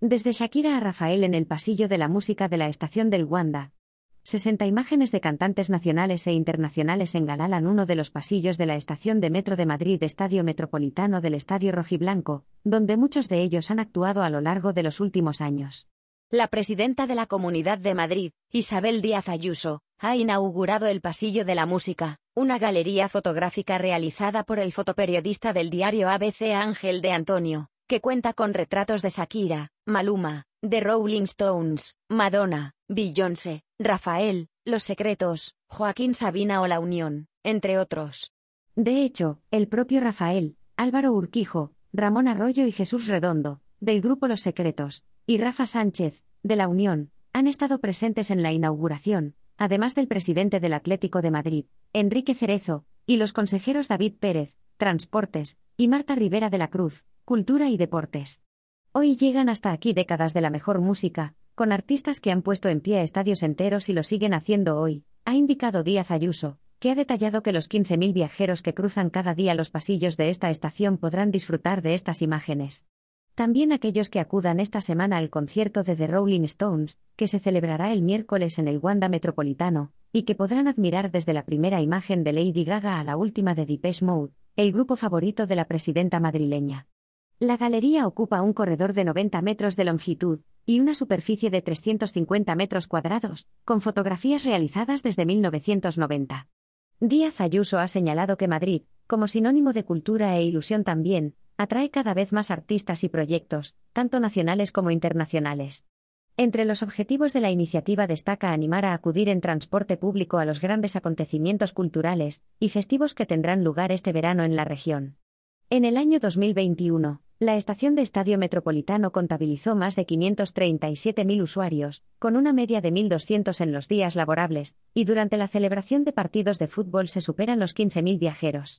Desde Shakira a Rafael en el pasillo de la música de la estación del Wanda. 60 imágenes de cantantes nacionales e internacionales engalalan uno de los pasillos de la estación de metro de Madrid, Estadio Metropolitano del Estadio Rojiblanco, donde muchos de ellos han actuado a lo largo de los últimos años. La presidenta de la Comunidad de Madrid, Isabel Díaz Ayuso, ha inaugurado el Pasillo de la Música, una galería fotográfica realizada por el fotoperiodista del diario ABC Ángel de Antonio, que cuenta con retratos de Shakira, Maluma, The Rolling Stones, Madonna, Beyoncé, Rafael, Los Secretos, Joaquín Sabina o La Unión, entre otros. De hecho, el propio Rafael, Álvaro Urquijo, Ramón Arroyo y Jesús Redondo, del grupo Los Secretos, y Rafa Sánchez, de La Unión, han estado presentes en la inauguración, además del presidente del Atlético de Madrid, Enrique Cerezo, y los consejeros David Pérez, Transportes, y Marta Rivera de la Cruz, Cultura y Deportes. Hoy llegan hasta aquí décadas de la mejor música, con artistas que han puesto en pie estadios enteros y lo siguen haciendo hoy, ha indicado Díaz Ayuso, que ha detallado que los 15.000 viajeros que cruzan cada día los pasillos de esta estación podrán disfrutar de estas imágenes. También aquellos que acudan esta semana al concierto de The Rolling Stones, que se celebrará el miércoles en el Wanda Metropolitano, y que podrán admirar desde la primera imagen de Lady Gaga a la última de Depeche Mode, el grupo favorito de la presidenta madrileña. La galería ocupa un corredor de 90 metros de longitud y una superficie de 350 metros cuadrados, con fotografías realizadas desde 1990. Díaz Ayuso ha señalado que Madrid, como sinónimo de cultura e ilusión también, atrae cada vez más artistas y proyectos, tanto nacionales como internacionales. Entre los objetivos de la iniciativa destaca animar a acudir en transporte público a los grandes acontecimientos culturales y festivos que tendrán lugar este verano en la región. En el año 2021, la estación de Estadio Metropolitano contabilizó más de 537.000 usuarios, con una media de 1.200 en los días laborables, y durante la celebración de partidos de fútbol se superan los 15.000 viajeros.